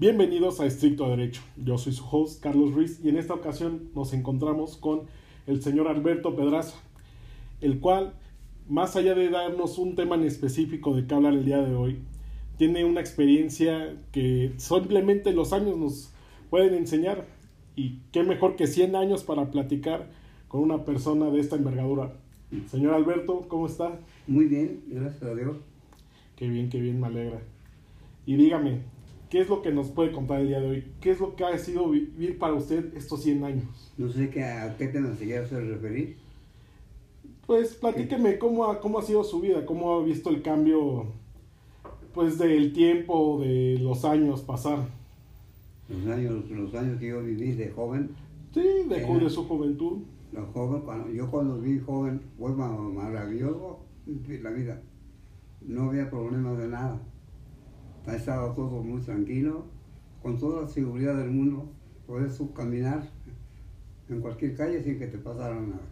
Bienvenidos a Estricto Derecho. Yo soy su host, Carlos Ruiz, y en esta ocasión nos encontramos con el señor Alberto Pedraza, el cual, más allá de darnos un tema en específico de qué hablar el día de hoy, tiene una experiencia que simplemente los años nos pueden enseñar. Y qué mejor que 100 años para platicar con una persona de esta envergadura. Señor Alberto, ¿cómo está? Muy bien, gracias a Dios. Qué bien, qué bien, me alegra. Y dígame, ¿qué es lo que nos puede contar el día de hoy? ¿Qué es lo que ha sido vivir para usted estos 100 años? No sé qué, a qué tema se quiere referir. Pues platíqueme cómo ha, cómo ha sido su vida, cómo ha visto el cambio pues del tiempo, de los años pasar. Los años, los años que yo viví de joven. Sí, de, de su juventud. Los cuando, yo cuando vi joven fue maravilloso la vida. No había problemas de nada. Estaba todo muy tranquilo, con toda la seguridad del mundo. Puedes caminar en cualquier calle sin que te pasara nada.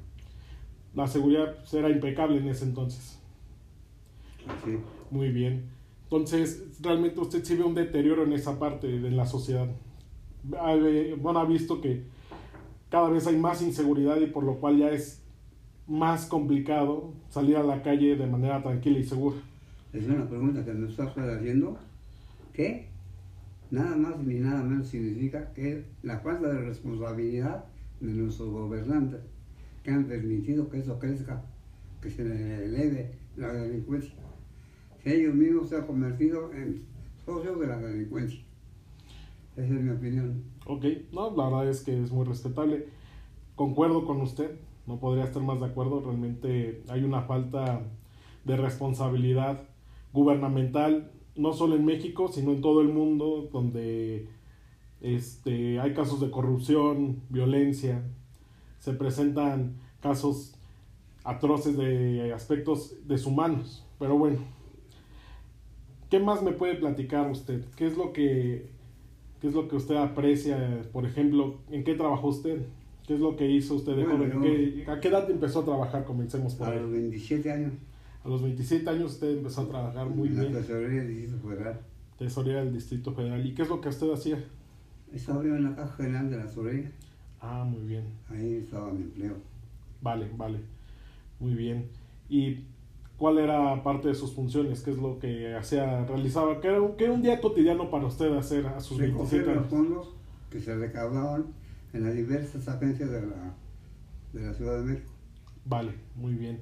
La seguridad era impecable en ese entonces. Sí. Muy bien. Entonces, realmente usted sí ve un deterioro en esa parte de la sociedad. Bueno, ha visto que cada vez hay más inseguridad y por lo cual ya es más complicado salir a la calle de manera tranquila y segura. Es una pregunta que me estás haciendo. ¿Qué? Nada más ni nada menos significa que la falta de responsabilidad de nuestros gobernantes que han permitido que eso crezca, que se eleve la delincuencia ellos mismos se han convertido en socios de la delincuencia. Esa es mi opinión. Ok, no, la verdad es que es muy respetable. Concuerdo con usted, no podría estar más de acuerdo. Realmente hay una falta de responsabilidad gubernamental, no solo en México, sino en todo el mundo, donde este, hay casos de corrupción, violencia, se presentan casos atroces de aspectos deshumanos. Pero bueno, ¿Qué más me puede platicar usted? ¿Qué es lo que, qué es lo que usted aprecia? Por ejemplo, ¿en qué trabajó usted? ¿Qué es lo que hizo usted de joven? ¿A qué edad empezó a trabajar? Comencemos por a ahí. A los 27 años. A los 27 años usted empezó a trabajar muy bien. La tesorería del Distrito Federal. Tesorería del Distrito Federal. ¿Y qué es lo que usted hacía? Estaba en la caja general de la tesorería. Ah, muy bien. Ahí estaba mi empleo. Vale, vale. Muy bien. ¿Y cuál era parte de sus funciones, qué es lo que hacía, realizaba, qué era, un día cotidiano para usted hacer a sus 27 años. los fondos que se recaudaban en las diversas agencias de la, de la Ciudad de México. Vale, muy bien.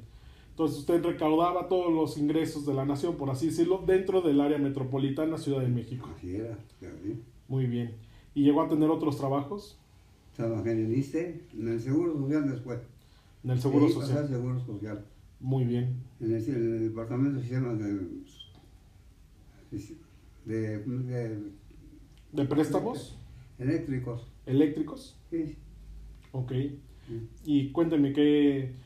Entonces usted recaudaba todos los ingresos de la nación, por así decirlo, dentro del área metropolitana Ciudad de México. Así era, sí. Muy bien. ¿Y llegó a tener otros trabajos? Trabajé en el ISTE, en el Seguro Social después. En el Seguro Social. Seguro Social. Muy bien. En el, departamento de sistemas de, de, de, préstamos. Eléctricos. ¿Eléctricos? Sí. Ok. Y cuénteme, ¿qué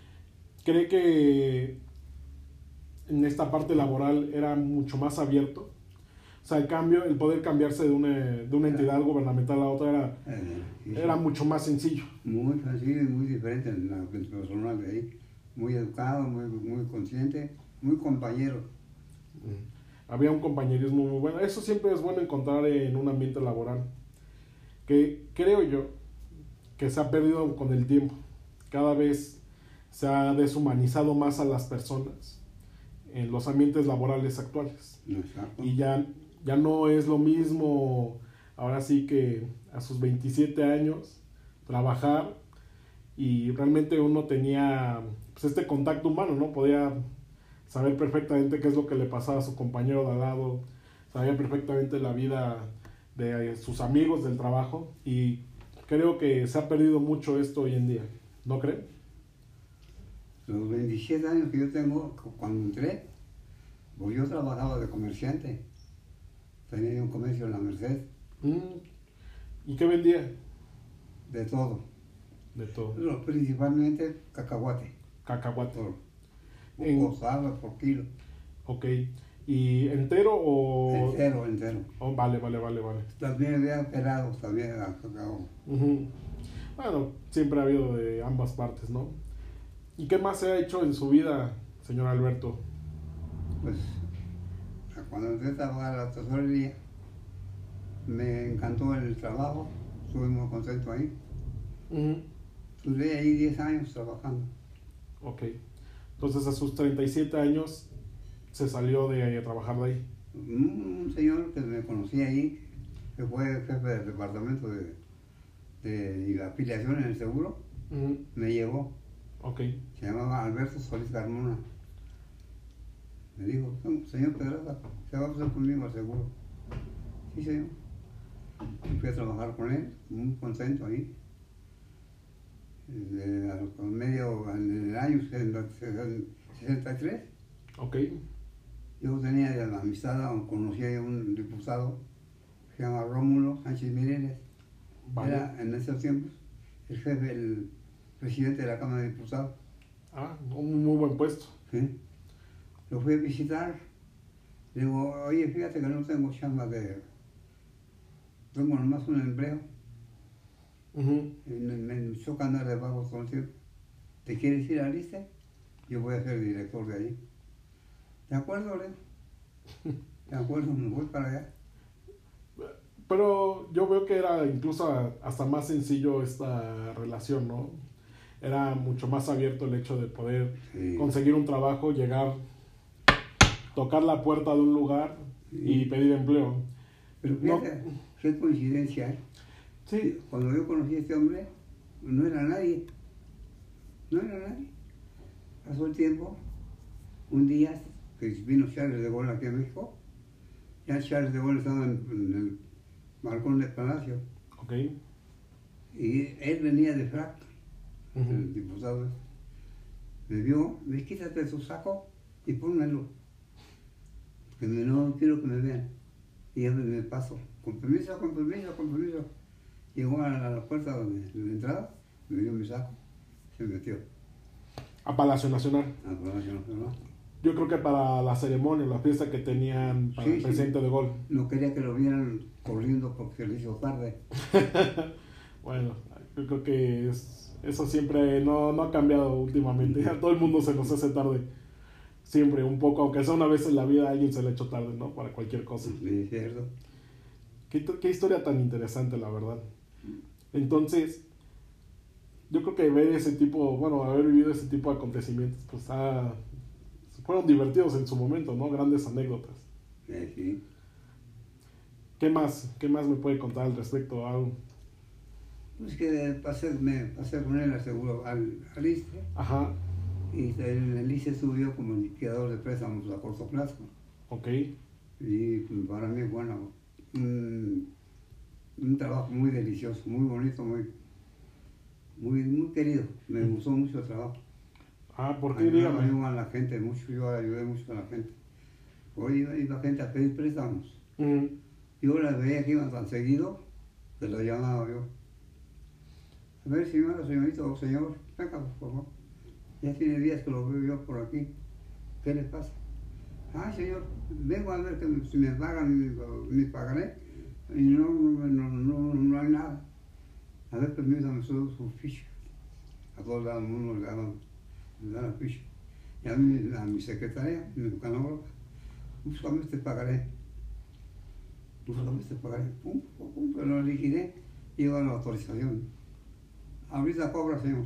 cree que en esta parte laboral era mucho más abierto? O sea, el cambio, el poder cambiarse de una, de una entidad gubernamental a otra era, eh, era mucho más sencillo. Muy sencillo y muy diferente en la personal de ahí muy educado, muy, muy consciente, muy compañero. Mm. Había un compañerismo muy bueno. Eso siempre es bueno encontrar en un ambiente laboral. Que creo yo que se ha perdido con el tiempo. Cada vez se ha deshumanizado más a las personas en los ambientes laborales actuales. Y ya, ya no es lo mismo, ahora sí que a sus 27 años, trabajar y realmente uno tenía pues este contacto humano, ¿no? Podía saber perfectamente qué es lo que le pasaba a su compañero de al lado, sabía perfectamente la vida de sus amigos del trabajo y creo que se ha perdido mucho esto hoy en día, ¿no cree? Los 27 años que yo tengo, cuando entré, pues yo trabajaba de comerciante, tenía un comercio en la Merced. Mm. ¿Y qué vendía? De todo. De todo. principalmente cacahuate cacahuate. En, por kilo. Ok. ¿Y entero o...? Entero, entero. Oh, vale, vale, vale, vale. También había pelados, también cacao. Bueno, siempre ha habido de ambas partes, ¿no? ¿Y qué más se ha hecho en su vida, señor Alberto? Pues, cuando entré a trabajar a la tesorería, me encantó el trabajo, estuve muy contento ahí. Estuve ahí 10 años trabajando. Ok. Entonces a sus 37 años se salió de ahí a trabajar de ahí. Un, un señor que me conocía ahí, que fue jefe del departamento de, de la afiliación en el seguro, me llevó. Ok. Se llamaba Alberto Solís Carmona. Me dijo, señor Pedraza, se va a pasar conmigo al seguro. Sí, señor. Y fui a trabajar con él, muy contento ahí. De, a los- con medio, en el año 63, Ok. yo tenía de la amistad, o conocía a un diputado que se llama Rómulo Sánchez Mireles. Vale. Era en esos tiempos el jefe, el presidente de la Cámara de Diputados. Ah, un muy buen puesto. ¿sí? Lo fui a visitar. Le digo, oye, fíjate que no tengo chamba de. Tengo nomás un empleo. Ujú. Y me, me choca andar de vago todo el tiempo. ¿Te quieres ir a Liste? Yo voy a ser director de ahí. ¿De acuerdo, le? digo. De acuerdo, me voy para allá. Pero yo veo que era incluso hasta más sencillo esta relación, ¿no? Era mucho más abierto el hecho de poder Sí. conseguir un trabajo, llegar, tocar la puerta de un lugar y pedir empleo. Pero No. fíjate, qué coincidencia, ¿eh? Sí, Cuando yo conocí a este hombre, no era nadie. No era nadie. Pasó el tiempo. Un día que vino Charles de Gaulle aquí a México, ya Charles de Gaulle estaba en, en el balcón del palacio ok. y él venía de frac, el diputado. Me vio, me quítate tu saco y pónmelo. Que me- no quiero que me vean. Y ya me, paso. Con permiso, con permiso, con permiso. Llegó a la, a puerta donde, de la entrada, me dio mi saco, se metió A Palacio Nacional. al Palacio Nacional. Yo creo que para la ceremonia, la fiesta que tenían para Sí, el sí. presidente de Gol. No quería que lo vieran corriendo porque se le hizo tarde. Bueno, yo creo que es- eso siempre no, no ha cambiado últimamente. A todo el mundo se nos hace tarde. Siempre, un poco, aunque sea una vez en la vida, a alguien se le ha hecho tarde, ¿no? Para cualquier cosa. Es cierto. Qué, qué historia tan interesante, la verdad. Entonces, yo creo que ver ese tipo, bueno, haber vivido ese tipo de acontecimientos, pues ah, fueron divertidos en su momento, ¿no? Grandes anécdotas. Eh, sí. ¿Qué más? ¿Qué más me puede contar al respecto? Ah, Pues que pasé, me pasé con él al seguro, al, al ISTE, Ajá, y en el ISTE subió como liquidador de préstamos a corto plazo. ok. Y para mí, bueno, un, un trabajo muy delicioso, muy bonito, muy, muy, muy querido. Me gustó mucho el trabajo. Ah, ¿por qué? A la gente mucho, yo ayudé mucho a la gente. Hoy iba, iba gente a pedir préstamos. Mm, Yo las veía que iban tan seguido, que los llamaba yo. A ver, señora, señorito o señor, venga, por favor. Ya tiene días que lo veo yo por aquí. ¿Qué le pasa? Ah, señor, vengo a ver que me- si me pagan mi pagaré. Y no, no, no, no, hay nada. A ver, permítame su, su ficha. A todos lados uno le daban, le daban ficha. Y a mi, a mi secretaria, mi canógrafa, búscame este pagaré. Búscame este pagaré. Pum, pum, pum, pero lo liquidé y iba la autorización. Ahorita cobra, señor.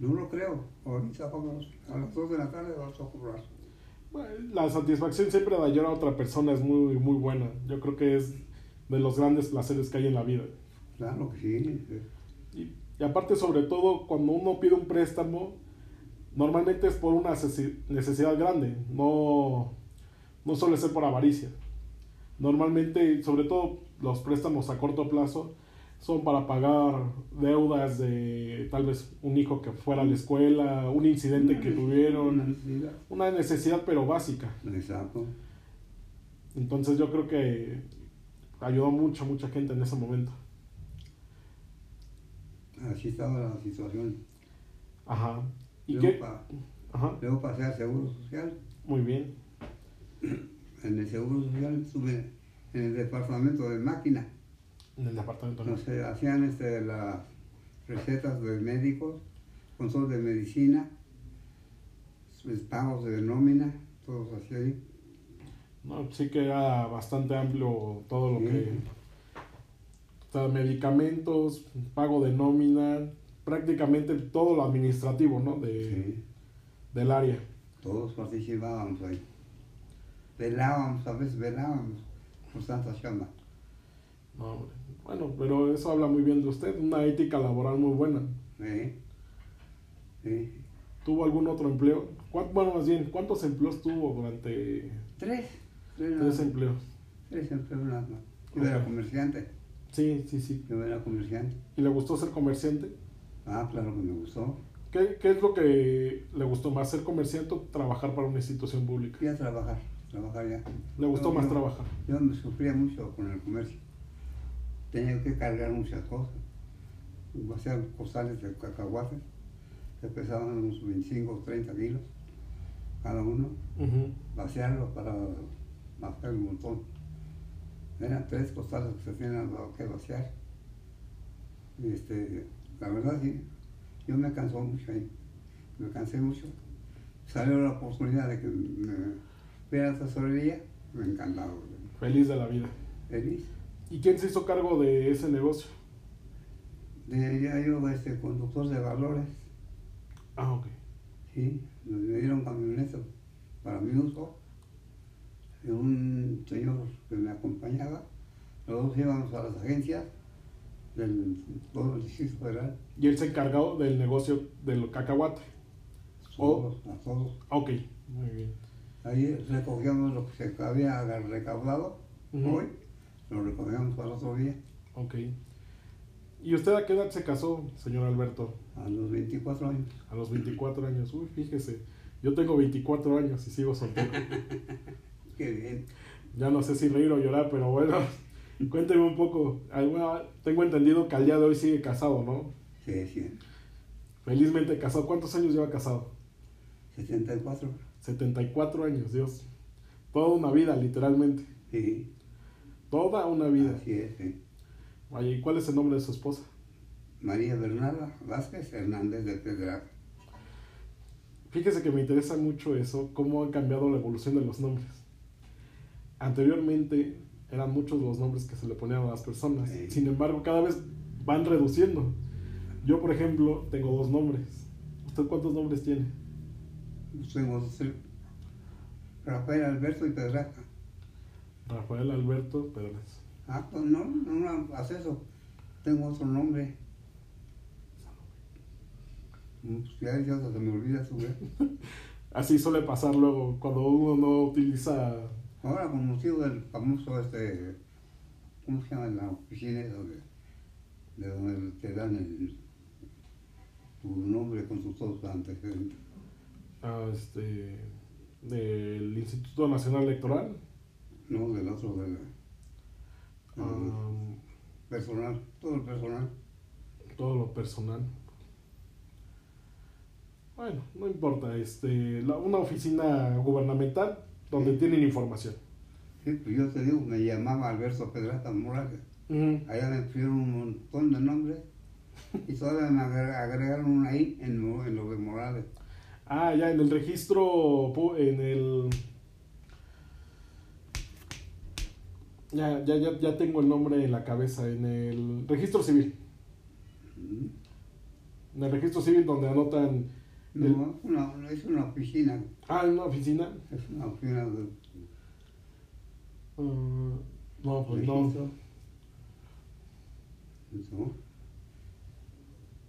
No lo creo. Ahorita cobra. A las 2 de la tarde vas a cobrar. bueno, La satisfacción siempre de ayudar a otra persona es muy, muy buena. Yo creo que es de los grandes placeres que hay en la vida. Claro que sí. Y, y aparte, sobre todo, cuando uno pide un préstamo, normalmente es por una necesi- necesidad grande, no, no suele ser por avaricia. Normalmente, sobre todo los préstamos a corto plazo, son para pagar deudas de tal vez un hijo que fuera a la escuela, un incidente que Una tuvieron, necesidad. una necesidad pero básica. Exacto. Entonces yo creo que ayudó mucho, mucha gente en ese momento. Así estaba la situación. Ajá. ¿Y Luego, qué? pa- Ajá. luego pasé al Seguro Social. Muy bien. En el Seguro Social estuve en el departamento de máquina. En el departamento. ¿no? No sé, hacían este, las recetas de médicos, control de medicina, pues, pagos de nómina, todos así ahí. No, sí que era bastante amplio todo lo Sí. que... O sea, medicamentos, pago de nómina, prácticamente todo lo administrativo, ¿no? De, Sí, Del área. todos participábamos ahí. Velábamos, a veces velábamos por Santa Chamba. No, hombre. Bueno, pero eso habla muy bien de usted, una ética laboral muy buena. ¿eh? Sí. ¿Tuvo algún otro empleo? ¿Cuánto, bueno, más bien, ¿cuántos empleos tuvo durante Tres. Tres, empleos? Tres empleos nada más. Yo era comerciante. Sí, sí, sí. Yo era comerciante. ¿Y le gustó ser comerciante? Ah, claro que me gustó. ¿Qué, qué es lo que le gustó más, ser comerciante o trabajar para una institución pública? Fui a trabajar, trabajar ya. ¿Le gustó más yo- trabajar? Yo me sufría mucho con el comercio. Tenía que cargar muchas cosas. Hacía costales de cacahuate que pesaban unos 25 o 30 kilos cada uno. Ujú. Vaciarlos para vaciar un montón. Eran tres costales que se tenían que vaciar. Este, la verdad sí, yo me cansó mucho ahí. Me cansé mucho. Salió la oportunidad de que me fuera a la tesorería, me encantaba. Feliz de la vida. Feliz. ¿Y quién se hizo cargo de ese negocio? De allá yo, este conductor de valores, Ah, ok. sí, me dieron camioneta para mi uso. Y un señor que me acompañaba, los dos íbamos a las agencias del todo el Distrito Federal, Y él se encargó del negocio del cacahuate. Todos, a todos. Ah, Ok, muy bien. Ahí recogíamos lo que se había recaudado Ujú. hoy, lo recogíamos para otro día, Ok. ¿Y usted a qué edad se casó, señor Alberto? a los 24 años. A los 24 años. Uy, fíjese. Yo tengo 24 años y sigo soltero. Qué bien. Ya no sé si reír o llorar, pero bueno, cuénteme un poco. Alguna- Tengo entendido que al día de hoy sigue casado, ¿no? Sí, sí. Felizmente casado. ¿Cuántos años lleva casado? 74. 74 años, Dios. Toda una vida, literalmente. Sí, Toda una vida. así es. sí. ¿y cuál es el nombre de su esposa? María Bernarda Vázquez Hernández de Pedraza. Fíjese que me interesa mucho eso, cómo ha cambiado la evolución de los nombres. Anteriormente eran muchos los nombres que se le ponían a las personas. Sí. Sin embargo, cada vez van reduciendo. Yo, por ejemplo, tengo dos nombres. ¿Usted cuántos nombres tiene? Tengo dos, Rafael Alberto y Pedraza. Rafael Alberto Pérez. Ah, pues no, no, no haz eso. Tengo otro nombre. Pues ya, ya se me olvida su vez. Así suele pasar luego cuando uno no utiliza... Ahora con motivo del famoso este, ¿cómo se llama la oficina esa de, de donde te dan el, tu nombre con tus dos antecedentes? ah, este, del Instituto Nacional Electoral. No, del otro, del, del personal, todo el personal. todo lo personal. Bueno, no importa, este, la- una oficina gubernamental donde Sí. tienen información. Sí, pues yo te digo, me llamaba Alberto Pedraza Morales. Ujú. Allá me pusieron un montón de nombres y todavía me agre- agregaron una ahí en lo, en lo de Morales. Ah, ya en el registro, en el... Ya, ya, ya, ya tengo el nombre en la cabeza, en el registro civil. En el registro civil donde anotan... el- No, una- es una oficina, ah, en una oficina. es una oficina de Ah, no, pues no. registro. Eso.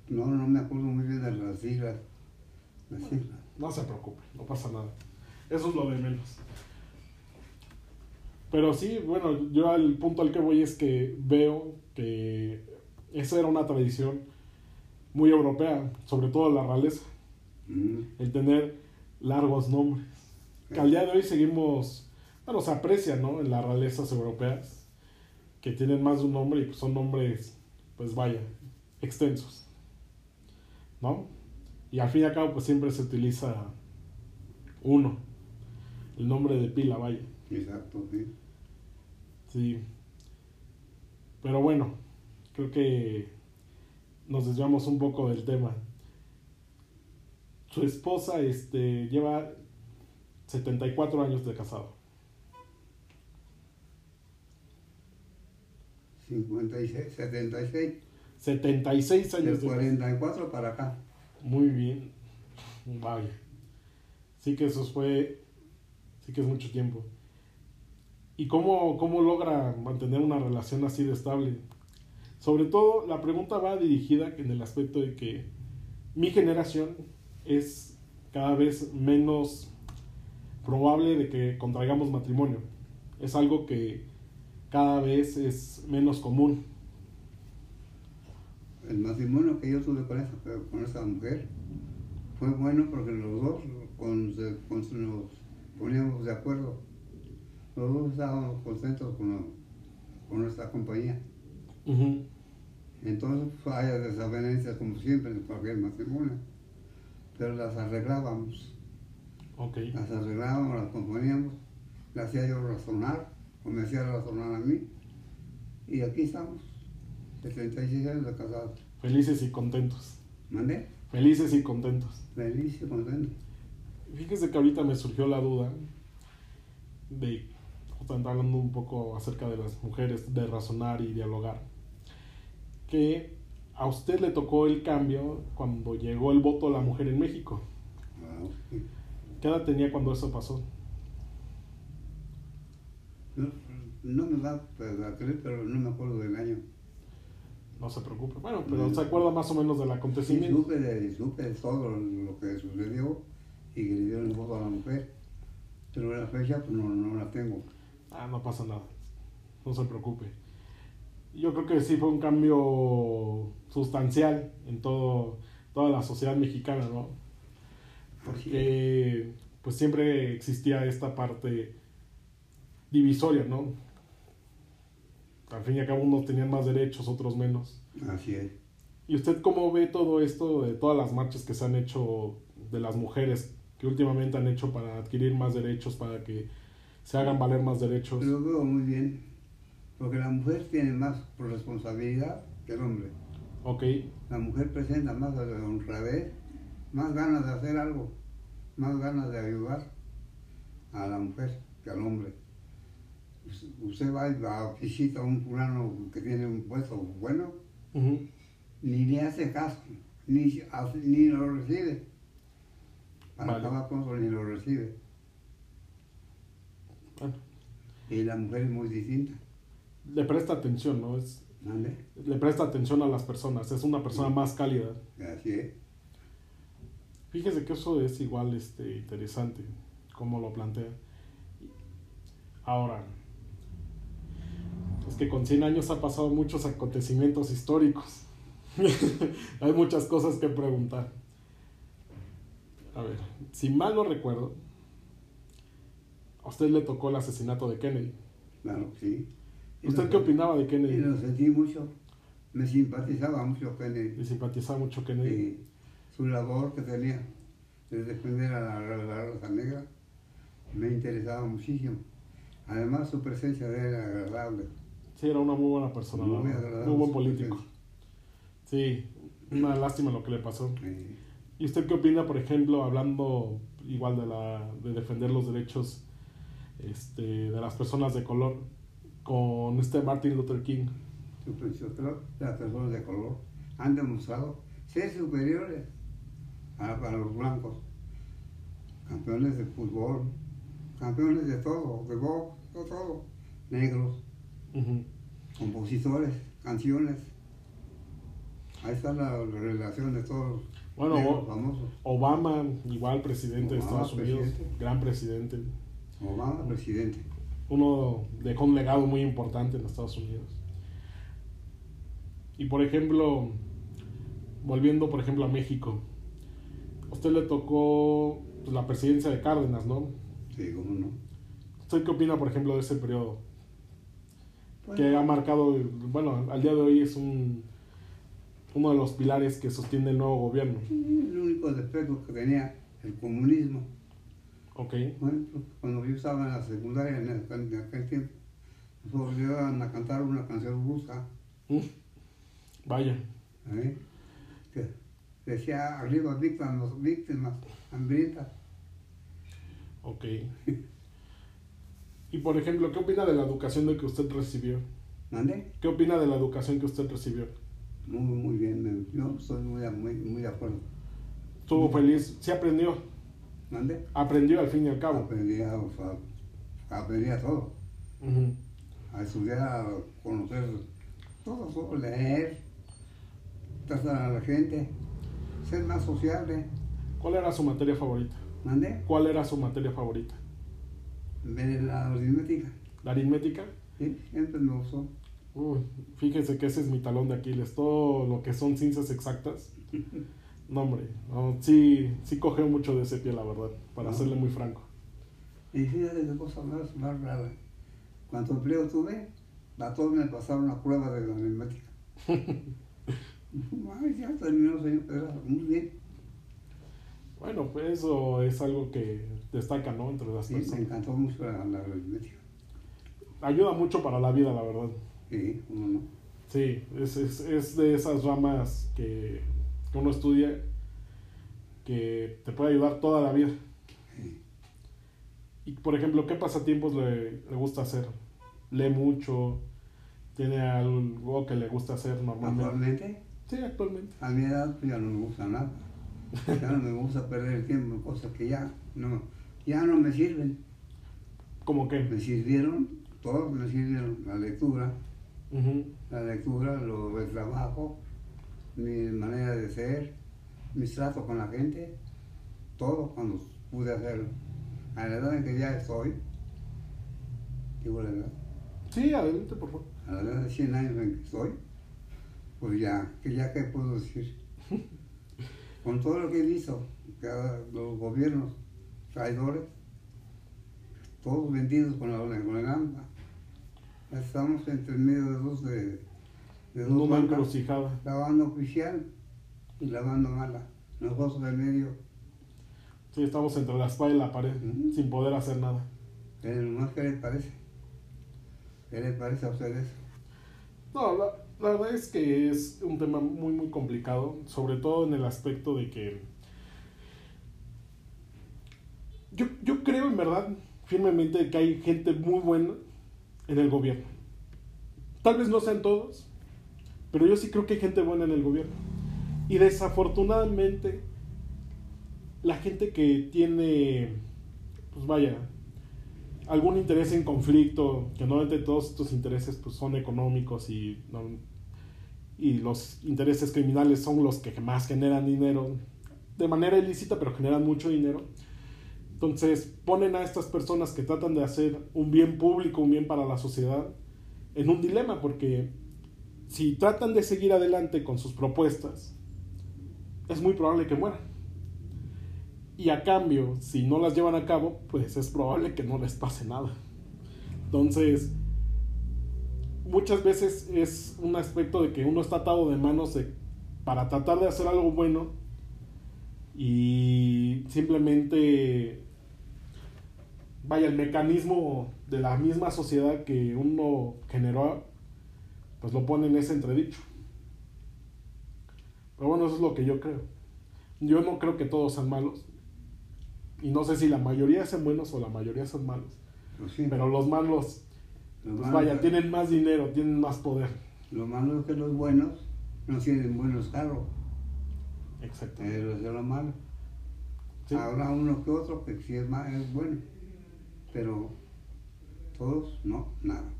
No, no me acuerdo muy bien de las siglas. Las siglas. No se preocupe, no pasa nada. Eso es lo de menos. Pero sí, bueno, yo al punto al que voy es que veo que esa era una tradición muy europea, sobre todo la realeza, Mm. el tener largos nombres. Que al día de hoy seguimos, bueno, se aprecia, ¿no? En las realezas europeas, que tienen más de un nombre y pues son nombres, pues vaya, extensos. ¿No? Y al fin y al cabo, pues siempre se utiliza uno, el nombre de pila, vaya. Exacto, sí. Sí. Pero bueno, creo que nos desviamos un poco del tema. Su esposa este, lleva 74 años de casado. 56, 76. 76 años. De 44 de... para acá. Muy bien. Vaya. Sí que eso fue... Sí que es mucho tiempo. ¿Y cómo, cómo logra mantener una relación así de estable? Sobre todo, la pregunta va dirigida en el aspecto de que mi generación es cada vez menos probable de que contraigamos matrimonio. Es algo que cada vez es menos común. El matrimonio que yo tuve con esa, con esa mujer fue bueno porque los dos con, con- nos poníamos de acuerdo. Los dos estábamos contentos con, con nuestra compañía. Entonces pues, hay desavenencias como siempre en cualquier matrimonio. Pero las arreglábamos. Ok. Las arreglábamos, las componíamos. Le hacía yo razonar, o me hacía razonar a mí. Y aquí estamos, 76 años de casados. Felices y contentos. ¿Mandé? Felices y contentos. Feliz y contento. Fíjese que ahorita me surgió la duda de, hablando un poco acerca de las mujeres, de razonar y dialogar, que a usted le tocó el cambio cuando llegó el voto a la mujer en México. Sí. ¿Qué edad tenía cuando eso pasó? No, no me va a creer, pero no me acuerdo del año. No se preocupe. Bueno, pero No. se acuerda más o menos del Sí, acontecimiento. supe de, supe de todo lo que sucedió y que le dieron el voto a la mujer. Pero la fecha pues, no, no la tengo. Ah, no pasa nada. No se preocupe. Yo creo que sí fue un cambio sustancial en todo, toda la sociedad mexicana, ¿no? Porque pues siempre existía esta parte divisoria, ¿no? Al fin y al cabo unos tenían más derechos, otros menos. Así es. ¿Y usted cómo ve todo esto de todas las marchas que se han hecho de las mujeres que últimamente han hecho para adquirir más derechos, para que se hagan valer más derechos? Lo veo muy bien, porque la mujer tiene más responsabilidad que el hombre. Ok, La mujer presenta más honradez, más ganas de hacer algo, más ganas de ayudar a la mujer que al hombre. Us- Usted va y va a visita a un fulano que tiene un puesto bueno, ni le hace caso, ni, ni lo recibe. Para Vale. acabar con eso, ni lo recibe. Bueno, Y la mujer es muy distinta. le presta atención, ¿no? Es, le presta atención a las personas, es una persona más cálida. Así es. Fíjese que eso es igual este, interesante, como lo plantea. Ahora, es que con 100 años ha pasado muchos acontecimientos históricos. Hay muchas cosas que preguntar. A ver, si mal no recuerdo, a usted le tocó el asesinato de Kennedy. Claro, sí. Y ¿Usted qué opinaba de Kennedy? lo sentí mucho. Me simpatizaba mucho Kennedy. Le simpatizaba mucho Kennedy. y su labor que tenía de defender a la, a la raza negra me interesaba muchísimo. Además, su presencia era agradable. Sí, era una muy buena persona, Muy agradable muy buen político. Sí, una lástima lo que le pasó. Eh, ¿Y usted qué opina, por ejemplo, hablando igual de, la, de defender los derechos este, de las personas de color con este Martin Luther King? principio, las personas de color han demostrado ser superiores a, a los blancos. Campeones de fútbol, campeones de todo, de box, de todo. Negros, compositores, canciones. Ahí está la, la relación de todos Bueno, negros famosos. Obama, igual presidente de Estados Unidos, presidente. gran presidente. Obama, presidente. Uno dejó un legado muy importante en Estados Unidos. Y por ejemplo, volviendo por ejemplo a México, a usted le tocó pues, la presidencia de Cárdenas, ¿no? Sí, cómo no. ¿Usted qué opina, por ejemplo, de ese periodo? Que ha marcado, bueno, al día de hoy es un uno de los pilares que sostiene el nuevo gobierno. el único defecto que tenía el comunismo. Ok, Bueno, cuando yo estaba en la secundaria en aquel, en aquel tiempo, nos obligaban a cantar una canción rusa, Mm. vaya, ¿eh? que decía arriba víctimas, víctimas hambrientas. ok. Y por ejemplo, ¿qué opina de la educación de que usted recibió? ¿Mande? ¿Qué opina de la educación que usted recibió? Muy, muy bien, yo estoy muy, muy, muy de acuerdo. ¿Estuvo feliz? ¿Sí aprendió? ¿Mande? Aprendió al fin y al cabo. Aprendí a, sea, aprendí a todo, Ujú. a estudiar, a conocer todo, todo, leer, tratar a la gente, ser más sociable. ¿Cuál era su materia favorita? ¿Mande? ¿Cuál era su materia favorita? La aritmética, ¿La aritmética? ¿sí? Siempre me gustó. Uy, fíjese que ese es mi talón de Aquiles. Todo lo que son ciencias exactas. No, hombre. no, sí, sí cogeo mucho de ese pie, la verdad. Para No. serle muy franco. Y fíjate qué cosa más, más rara. Cuando empleo tuve, a todos me pasaron la prueba de la aritmética. Ay, ya terminó, señor muy bien. Bueno, pues eso es algo que destaca, ¿no? Entre las Sí, me personas. encantó mucho la, la aritmética. Ayuda mucho para la vida, la verdad. Sí, cómo no. Sí, es, es, es de esas ramas que, que uno estudia que te puede ayudar toda la vida. Y por ejemplo, ¿qué pasatiempos le, le gusta hacer? ¿Lee mucho? ¿Tiene algo que le gusta hacer normalmente? Actualmente, Sí, actualmente. a mi edad, pues ya no me gusta nada. Ya no me gusta perder el tiempo en cosas que ya no, ya no me sirven. ¿Cómo Me que? sirvieron, todos me sirvieron la lectura, la lectura, lo, el trabajo, mi manera de ser, mis tratos con la gente, todo cuando pude hacerlo. A la edad en que ya estoy, digo la edad, Sí, adelante, por favor. a la edad de 100 años en que estoy, pues ya, que ya qué puedo decir. Con todo lo que he visto, cada- los gobiernos traidores, todos vendidos con la, con el AMPA. Estamos entre medio de dos de, de dos una encrucijada. la banda oficial y la banda mala. Nosotros del medio, Sí, estamos entre la espada y la pared, sin poder hacer nada. eh, nomás ¿qué les parece? ¿Qué les parece a ustedes? No, la, la verdad es que es un tema muy, muy complicado, sobre todo en el aspecto de que yo, yo creo en verdad firmemente que hay gente muy buena en el gobierno. Tal vez no sean todos, pero yo sí creo que hay gente buena en el gobierno. Y desafortunadamente, la gente que tiene, pues vaya, algún interés en conflicto, que normalmente todos estos intereses pues, son económicos y, y los intereses criminales son los que más generan dinero, de manera ilícita, pero generan mucho dinero. Entonces ponen a estas personas que tratan de hacer un bien público, un bien para la sociedad, en un dilema, porque si tratan de seguir adelante con sus propuestas, es muy probable que mueran. Y a cambio, si no las llevan a cabo, pues es probable que no les pase nada. Entonces, muchas veces es un aspecto de que uno está atado de manos para tratar de hacer algo bueno y simplemente, vaya, el mecanismo de la misma sociedad que uno generó, pues lo pone en ese entredicho. Pero bueno, eso es lo que yo creo. Yo no creo que todos sean malos. Y no sé si la mayoría sean buenos o la mayoría son malos. Pues sí, Pero los malos, lo, pues vaya, tienen más dinero, tienen más poder. lo malo es que los buenos no tienen buenos carros. Exacto. Eso es lo malo. Sí. Habrá uno que otro que sí es, ma- es bueno, pero todos no, nada.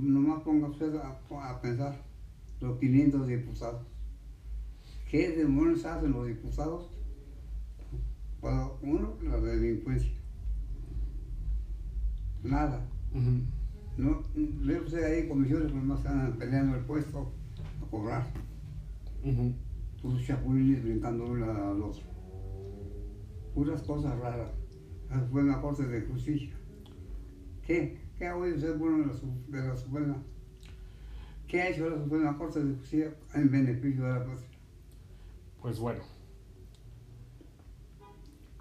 Nomás ponga usted a, a pensar, los 500 diputados. ¿Qué demonios hacen los diputados? Para uno, la delincuencia. Nada. Ujú. No, ve usted ahí comisiones que más están peleando el puesto a cobrar. Ujú. Puros chapulines brincando de un lado al otro. Puras cosas raras. La Suprema Corte de Justicia. ¿Qué? ¿Qué ha oído usted bueno de la, Su- de la Suprema? ¿Qué ha hecho la Suprema Corte de Justicia en beneficio de la patria? Pues bueno.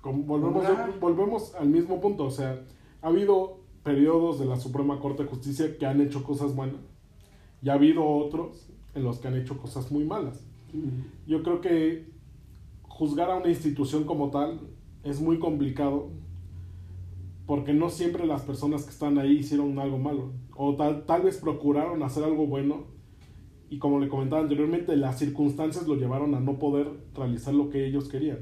Como volvemos, volvemos al mismo punto. O sea, ha habido periodos de la Suprema Corte de Justicia que han hecho cosas buenas. Y ha habido otros en los que han hecho cosas muy malas. Yo creo que juzgar a una institución como tal es muy complicado porque no siempre las personas que están ahí hicieron algo malo, o tal, tal vez procuraron hacer algo bueno, y como le comentaba anteriormente, las circunstancias lo llevaron a no poder realizar lo que ellos querían.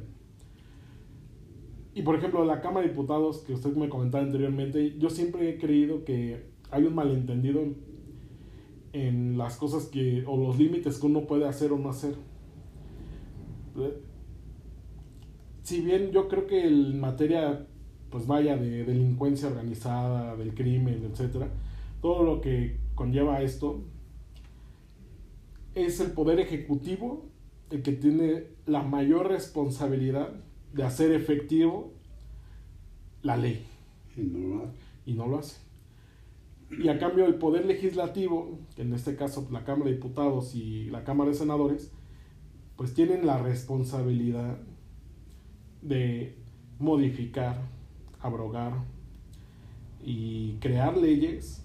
Y por ejemplo, la Cámara de Diputados, que usted me comentaba anteriormente, yo siempre he creído que hay un malentendido en las cosas que, o los límites que uno puede hacer o no hacer. Si bien yo creo que en materia pues vaya, de delincuencia organizada, del crimen, etcétera, todo lo que conlleva esto es el poder ejecutivo el que tiene la mayor responsabilidad de hacer efectivo la ley. Y no lo hace. Y no lo hace. Y a cambio el poder legislativo, que en este caso la Cámara de Diputados y la Cámara de Senadores, pues tienen la responsabilidad de modificar, abrogar y crear leyes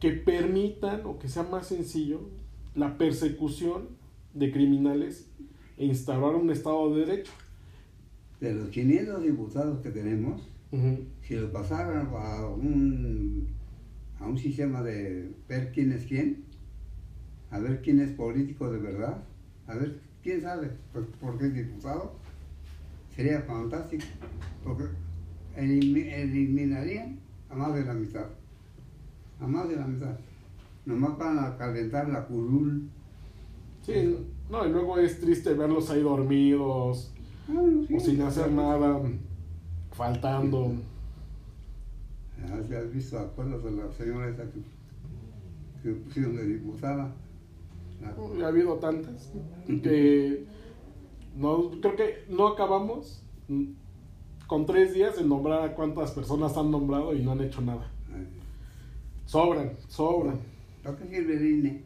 que permitan o que sea más sencillo la persecución de criminales e instaurar un Estado de Derecho. De los 500 diputados que tenemos, si los pasaran a un, a un sistema de ver quién es quién, a ver quién es político de verdad, a ver quién sabe por qué es diputado, sería fantástico, porque eliminarían a más de la mitad, a más de la mitad, nomás para calentar la curul. Sí, no, y luego es triste verlos ahí dormidos, ah, o sin hacer nada, faltando. ¿Has visto acuerdos de la señora esa que, que pusieron de diputada? Ha habido tantas que no, creo que no acabamos con tres días de nombrar a cuántas personas han nombrado y no han hecho nada. Sobran, sobran. ¿Lo que sirve el INE?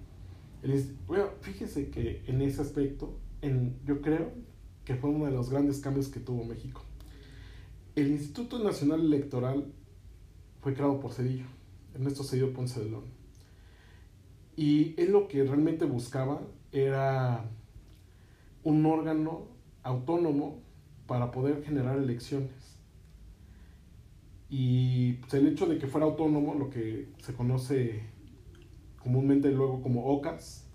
bueno, fíjese que en ese aspecto, en, yo creo que fue uno de los grandes cambios que tuvo México. El Instituto Nacional Electoral fue creado por Cedillo, Ernesto Cedillo Ponce de León. Y él lo que realmente buscaba era un órgano autónomo para poder generar elecciones. Y pues, el hecho de que fuera autónomo, lo que se conoce comúnmente luego como OCAS,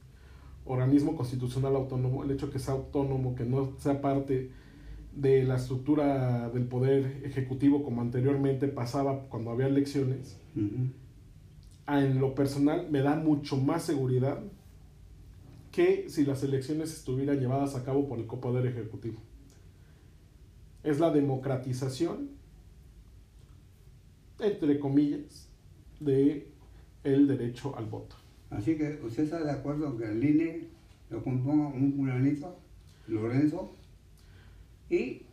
organismo constitucional autónomo, el hecho de que sea autónomo, que no sea parte de la estructura del poder ejecutivo como anteriormente pasaba cuando había elecciones, en lo personal me da mucho más seguridad que si las elecciones estuvieran llevadas a cabo por el poder ejecutivo. Es la democratización, entre comillas, de el derecho al voto. Así que usted está de acuerdo que el INE lo componga un fulanito, Lorenzo, y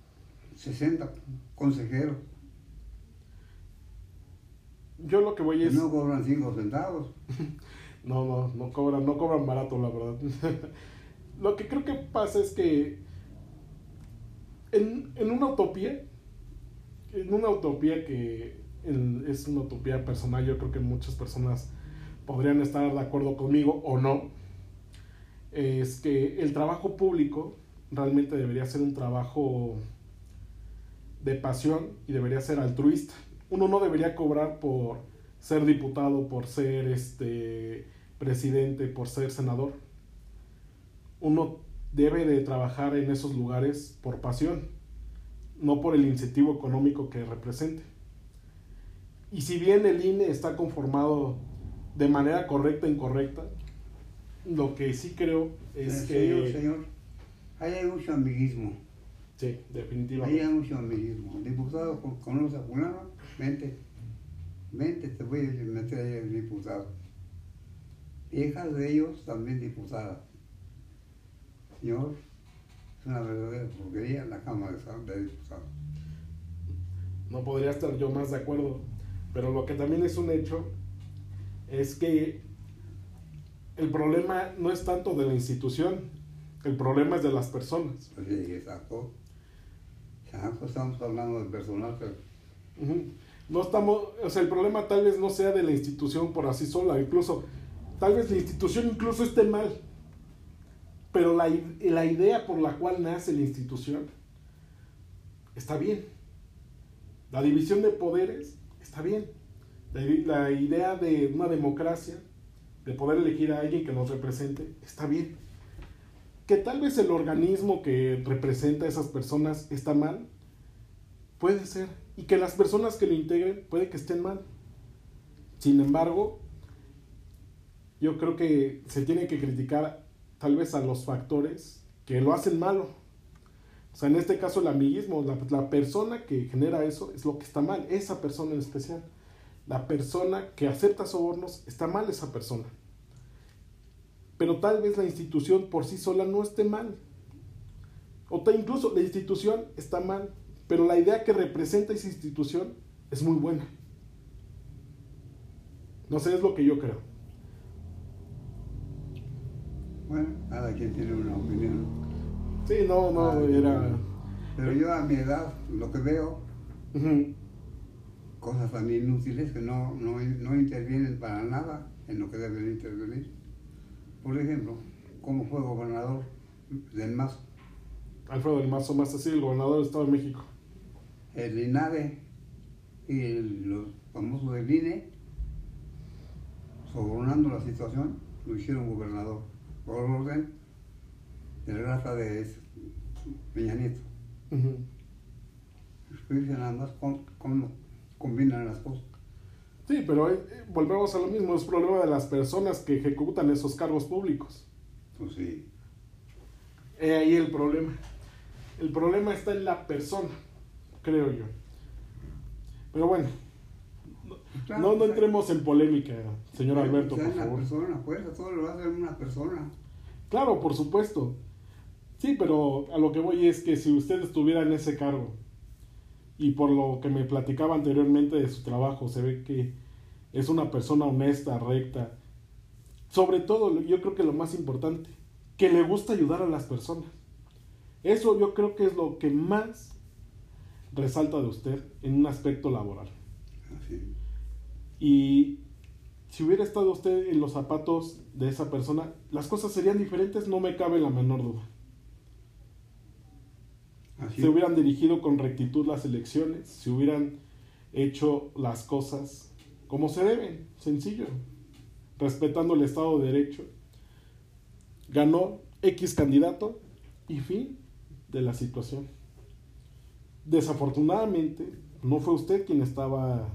60 consejeros. Yo lo que voy es... No cobran 5 centavos. no, no, no cobran, no cobran barato, la verdad. lo que creo que pasa es que en, en una utopía, en una utopía que es una utopía personal, yo creo que muchas personas podrían estar de acuerdo conmigo o no, es que el trabajo público realmente debería ser un trabajo de pasión y debería ser altruista. Uno no debería cobrar por ser diputado, por ser este presidente, por ser senador. Uno debe de trabajar en esos lugares por pasión, no por el incentivo económico que represente. Y si bien el INE está conformado de manera correcta e incorrecta, lo que sí creo es que... Señor, hay mucho amiguismo. Sí, definitivamente. Hay mucho amiguismo. Diputado conoce a fulano, vente, vente, te voy a meter ahí el diputado. Hijas de ellos también diputadas. Señor, es una verdadera porquería la Cámara de Diputados. No podría estar yo más de acuerdo, pero lo que también es un hecho es que el problema no es tanto de la institución, el problema es de las personas. Sí, exacto. estamos hablando del personal, pero... No estamos, o sea, el problema tal vez no sea de la institución por así sola, incluso, tal vez la institución incluso esté mal, pero la, la idea por la cual nace la institución está bien. La división de poderes está bien. La, la idea de una democracia, de poder elegir a alguien que nos represente, está bien. Que tal vez el organismo que representa a esas personas está mal, puede ser. Y que las personas que lo integren puede que estén mal. Sin embargo, yo creo que se tiene que criticar tal vez a los factores que lo hacen malo. O sea, en este caso el amiguismo, la, la, persona que genera eso es lo que está mal, esa persona en especial. La persona que acepta sobornos, está mal esa persona. Pero tal vez la institución por sí sola no esté mal. O incluso la institución está mal, pero la idea que representa esa institución es muy buena. No sé, es lo que yo creo. Bueno, cada quien tiene una opinión. Sí, no, no, Ah, era... Pero yo a mi edad, lo que veo, Ujú. cosas tan inútiles que no, no, no intervienen para nada en lo que deben intervenir. Por ejemplo, como fue gobernador del MAS, Alfredo del Mazo más así, el gobernador del Estado de México. El INADE y los famosos del INE, sobornando la situación, lo hicieron gobernador por orden de Peña Nieto. Ujú. Fíjense nada más cómo, cómo combinan las cosas. Sí, pero eh, volvemos a lo mismo, es problema de las personas que ejecutan esos cargos públicos. Pues sí. He ahí el problema. El problema está en la persona, creo yo. Pero bueno, no, no entremos en polémica, señor Alberto, por una favor. persona, pues, todo lo va a hacer una persona. Claro, por supuesto. Sí, pero a lo que voy es que si usted estuviera en ese cargo y por lo que me platicaba anteriormente de su trabajo, se ve que es una persona honesta, recta. Sobre todo, yo creo que lo más importante, que le gusta ayudar a las personas. Eso yo creo que es lo que más resalta de usted en un aspecto laboral. Así. Y si hubiera estado usted en los zapatos de esa persona, las cosas serían diferentes, no me cabe la menor duda. Así. Se hubieran dirigido con rectitud las elecciones, se hubieran hecho las cosas como se deben, sencillo, respetando el Estado de Derecho. Ganó X candidato y fin de la situación. Desafortunadamente, no fue usted quien estaba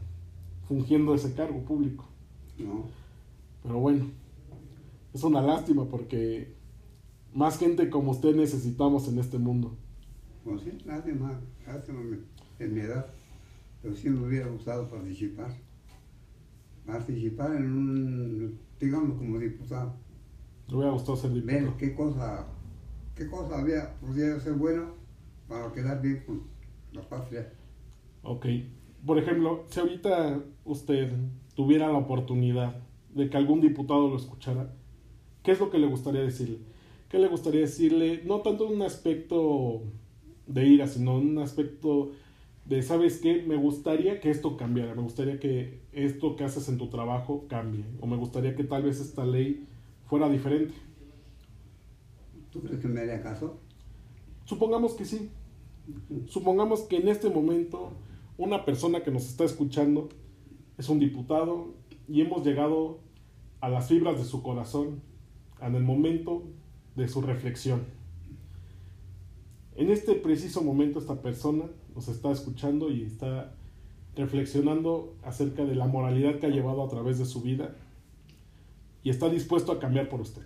fungiendo ese cargo público. No. Pero bueno, es una lástima porque más gente como usted necesitamos en este mundo. Pues sí, lástima, lástima en mi edad. Pero sí me hubiera gustado participar. Participar en un, digamos, como diputado. Me hubiera gustado ser Ver diputado. qué cosa, qué cosa había, podía ser bueno para quedar bien con la patria. Ok. Por ejemplo, si ahorita usted tuviera la oportunidad de que algún diputado lo escuchara, ¿qué es lo que le gustaría decirle? ¿Qué le gustaría decirle? No tanto en un aspecto de ira, sino en un aspecto de, ¿sabes qué? Me gustaría que esto cambiara, me gustaría que esto que haces en tu trabajo cambie, o me gustaría que tal vez esta ley fuera diferente. ¿Tú crees que me haría caso? Supongamos que sí. Supongamos que en este momento una persona que nos está escuchando es un diputado y hemos llegado a las fibras de su corazón en el momento de su reflexión. En este preciso momento esta persona nos está escuchando y está reflexionando acerca de la moralidad que ha llevado a través de su vida y está dispuesto a cambiar por usted.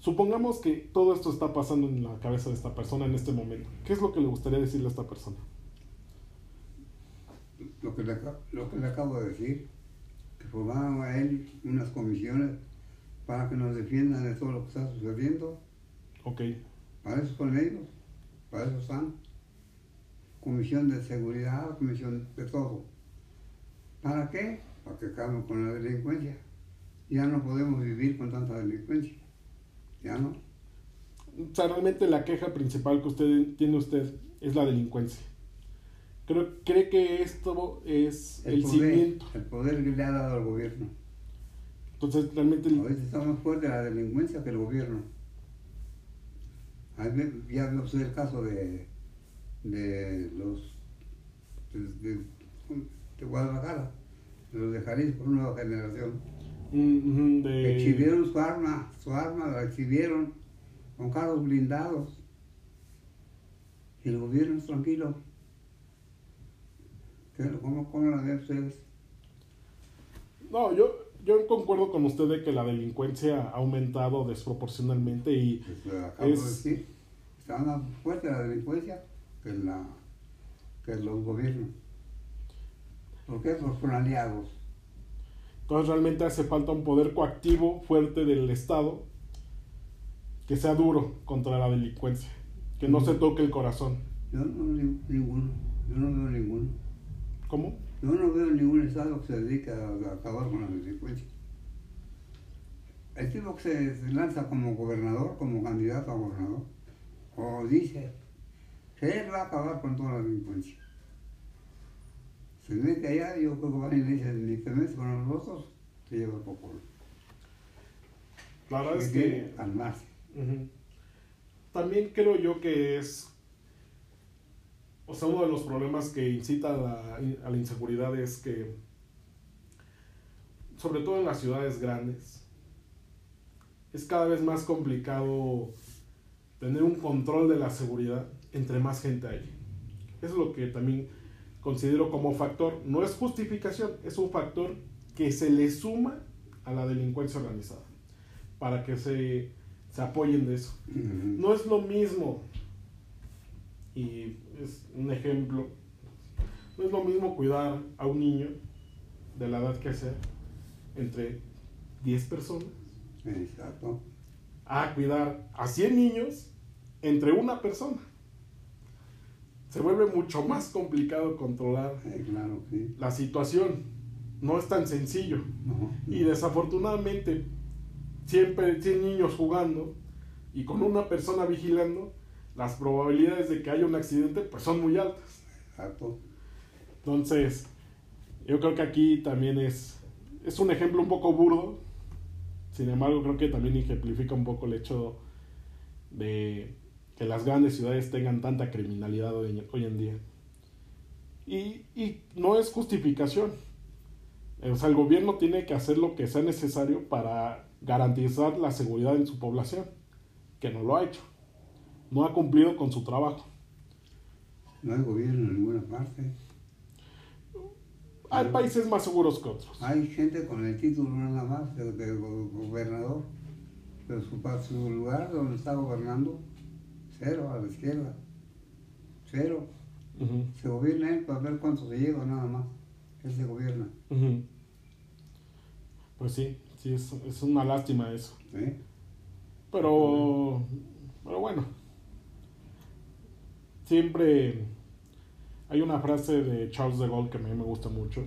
Supongamos que todo esto está pasando en la cabeza de esta persona en este momento. ¿Qué es lo que le gustaría decirle a esta persona? Lo que, le, lo que le acabo de decir, que formaron a él unas comisiones para que nos defiendan de todo lo que está sucediendo. Ok, Para eso son ellos, para eso están. Comisión de seguridad, comisión de todo. ¿Para qué? Para que acaben con la delincuencia. Ya no podemos vivir con tanta delincuencia. Ya no. o sea, realmente la queja principal que usted tiene usted es la delincuencia. Creo, cree que esto es el, poder, cimiento. el poder que le ha dado al gobierno. Entonces, realmente, el- A veces está más fuerte la delincuencia que el gobierno. Ya vio usted el caso de, de los de, de, de Guadalajara, los de Jalisco, nueva generación. De- Exhibieron su arma, su arma la exhibieron con carros blindados. Y el gobierno es tranquilo. ¿Qué- ¿Cómo, cómo la ven ustedes? No, yo, yo concuerdo con usted de que la delincuencia ha aumentado desproporcionalmente y Pues, acabo Es- de decir. Está más fuerte la delincuencia que, la, que los gobiernos. ¿Por qué? Porque son aliados. Entonces realmente hace falta un poder coactivo fuerte del Estado que sea duro contra la delincuencia, que no se toque el corazón. Yo no veo ni- ninguno. Yo no veo ninguno. ¿Cómo? Yo no veo ningún estado que se dedique a, acabar con la delincuencia. El tipo que se, se lanza como gobernador, como candidato a gobernador, o dice que él va a acabar con toda la delincuencia. Se mete allá, yo creo que van y le dicen, ni te metes con los otros, te lleva el popolo. La verdad es Que calmarse. Ujú. También creo yo que es, o sea, uno de los problemas que incita a la, a la inseguridad es que, sobre todo en las ciudades grandes, es cada vez más complicado tener un control de la seguridad entre más gente hay. Eso es lo que también considero como factor, no es justificación, es un factor que se le suma a la delincuencia organizada, para que se, se apoyen de eso. No es lo mismo, y es un ejemplo, no es lo mismo cuidar a un niño de la edad que sea entre 10 personas Exacto. a cuidar a 100 niños entre una persona. Se vuelve mucho más complicado controlar Eh, claro, sí. la situación. No es tan sencillo. No, Y desafortunadamente, siempre 100 niños jugando y con una persona vigilando, las probabilidades de que haya un accidente pues son muy altas. Exacto. Entonces, yo creo que aquí también es, es un ejemplo un poco burdo. Sin embargo, creo que también ejemplifica un poco el hecho de que las grandes ciudades tengan tanta criminalidad hoy, hoy en día. Y, y no es justificación. O sea, el gobierno tiene que hacer lo que sea necesario para garantizar la seguridad en su población, que no lo ha hecho. No ha cumplido con su trabajo. No hay gobierno en ninguna parte. Hay países más seguros que otros. Hay gente con el título nada más de, de go- gobernador, pero su, su lugar donde está gobernando, cero a la izquierda, cero. Se gobierna él para ver cuánto se lleva nada más. Él se gobierna. Pues sí, sí, es, es una lástima eso. ¿eh? Pero, pero bueno, siempre hay una frase de Charles de Gaulle que a mí me gusta mucho,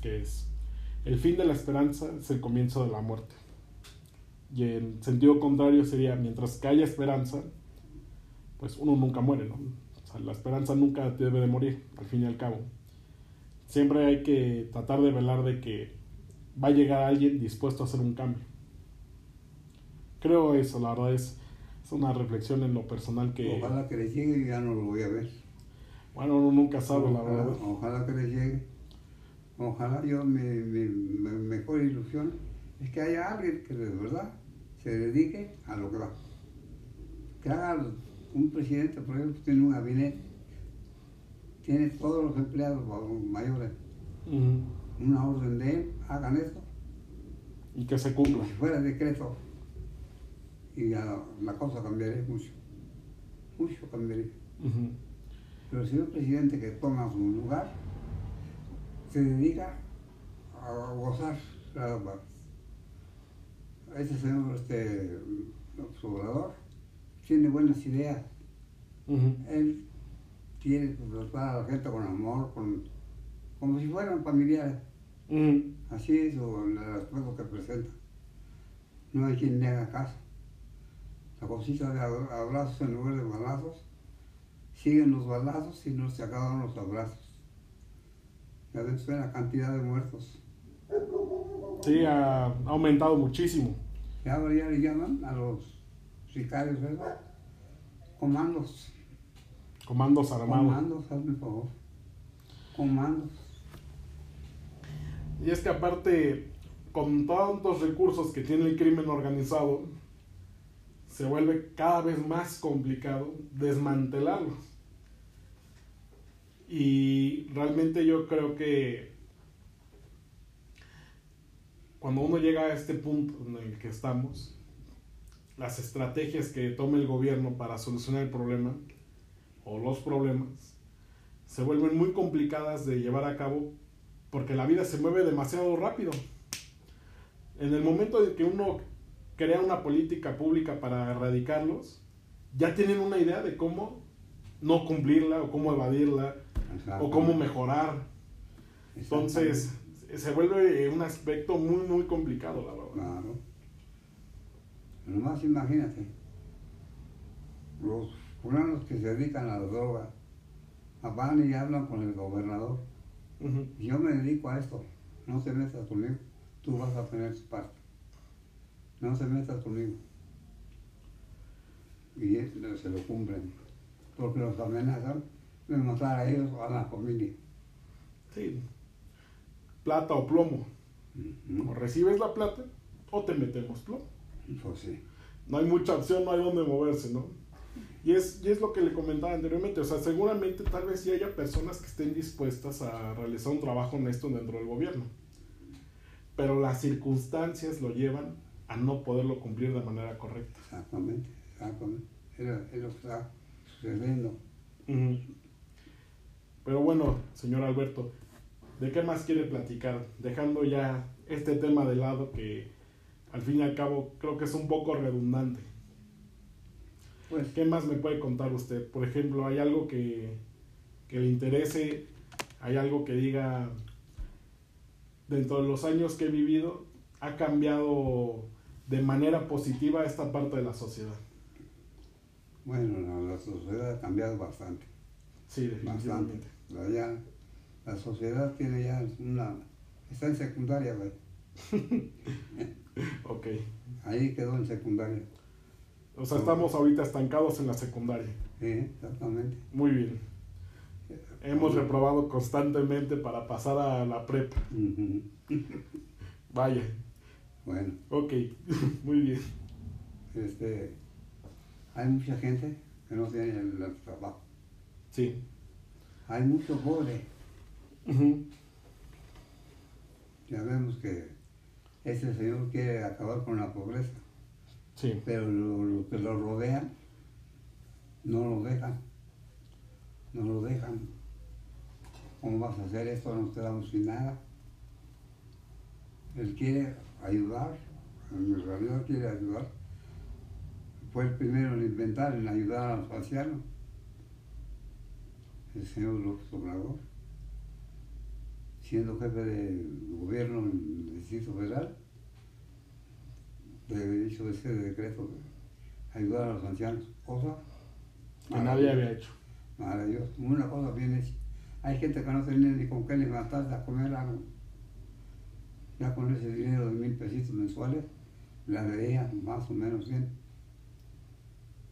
que es, el fin de la esperanza es el comienzo de la muerte. Y en sentido contrario sería, mientras que haya esperanza, pues uno nunca muere, ¿no? O sea, la esperanza nunca debe de morir, al fin y al cabo. Siempre hay que tratar de velar de que va a llegar alguien dispuesto a hacer un cambio. Creo eso, la verdad es, es una reflexión en lo personal que, Ojalá que le llegue y ya no lo voy a ver. bueno, uno nunca sabe, la verdad. ojalá que le llegue. Ojalá yo, mi, mi- mi mejor ilusión es que haya alguien que de verdad se dedique a lo que va. Que haga un presidente, por ejemplo, tiene un gabinete, tiene todos los empleados mayores, una orden de él, hagan esto, Y que se cumpla. si fuera decreto. Y ya la cosa cambiaría mucho, mucho cambiaría. Pero si un presidente que toma su lugar se dedica a gozar más. Este señor, este Obrador, tiene buenas ideas. Él quiere tratar a la gente con amor, con, como si fueran familiares. Así es o el aspecto que presenta. No hay quien le haga caso. La cosita de ab- abrazos en lugar de balazos. Siguen los balazos y no se acaban los abrazos. Ya ves la cantidad de muertos. Sí, ha aumentado muchísimo. Ya ya le llaman a los sicarios, ¿verdad? Comandos. Comandos armados. Comandos, hazme el favor. comandos. Y es que aparte, con tantos recursos que tiene el crimen organizado, se vuelve cada vez más complicado desmantelarlos. Y realmente yo creo que cuando uno llega a este punto en el que estamos, las estrategias que tome el gobierno para solucionar el problema o los problemas se vuelven muy complicadas de llevar a cabo porque la vida se mueve demasiado rápido. En el momento en que uno crea una política pública para erradicarlos, ya tienen una idea de cómo no cumplirla o cómo evadirla o cómo mejorar. Entonces, se vuelve un aspecto muy, muy complicado, la verdad. Claro. Nomás imagínate, los fulanos que se dedican a la droga, van y hablan con el gobernador. Yo me dedico a esto, no se metas conmigo, tú vas a tener su parte. No se metas conmigo. Y se lo cumplen, porque los amenazan de matar a ellos o a la familia. Sí, plata o plomo. O recibes la plata o te metemos plomo. Pues sí. No hay mucha opción, no hay dónde moverse, ¿no? Y es, y es lo que le comentaba anteriormente, o sea, seguramente tal vez sí haya personas que estén dispuestas a realizar un trabajo honesto dentro del gobierno, pero las circunstancias lo llevan a no poderlo cumplir de manera correcta. Exactamente, exactamente. Es, lo que está sucediendo. Pero bueno, señor Alberto, ¿de qué más quiere platicar? Dejando ya este tema de lado que al fin y al cabo creo que es un poco redundante. Pues, ¿Qué más me puede contar usted? Por ejemplo, ¿hay algo que, que le interese? ¿Hay algo que diga, dentro de los años que he vivido, ha cambiado de manera positiva esta parte de la sociedad? Bueno, la, sociedad ha cambiado bastante. Sí, definitivamente. Bastante. Ya, la sociedad tiene ya una... Está en secundaria, güey. ok. Ahí quedó en secundaria. O sea, estamos ahorita estancados en la secundaria. Sí, exactamente. Muy bien. Hemos reprobado constantemente para pasar a la prepa. Vaya. Bueno. Ok, muy bien. Este, hay mucha gente que no tiene el, trabajo. Sí. Hay mucho pobre. Ya vemos que este señor quiere acabar con la pobreza. Pero los que lo rodean no lo dejan. No lo dejan. ¿Cómo vas a hacer esto? No te damos sin nada. Él quiere ayudar, en realidad quiere ayudar. Fue el primero en inventar, en ayudar a los ancianos. El señor López Obrador, siendo jefe de gobierno en el Distrito Federal, de hecho ese decreto de ayudar a los ancianos, cosa que nadie había hecho. Maravilloso, una cosa bien hecha. Hay gente que no tenía ni con qué levantarse a comer algo. Ya con ese dinero de mil pesitos mensuales, la veía más o menos bien.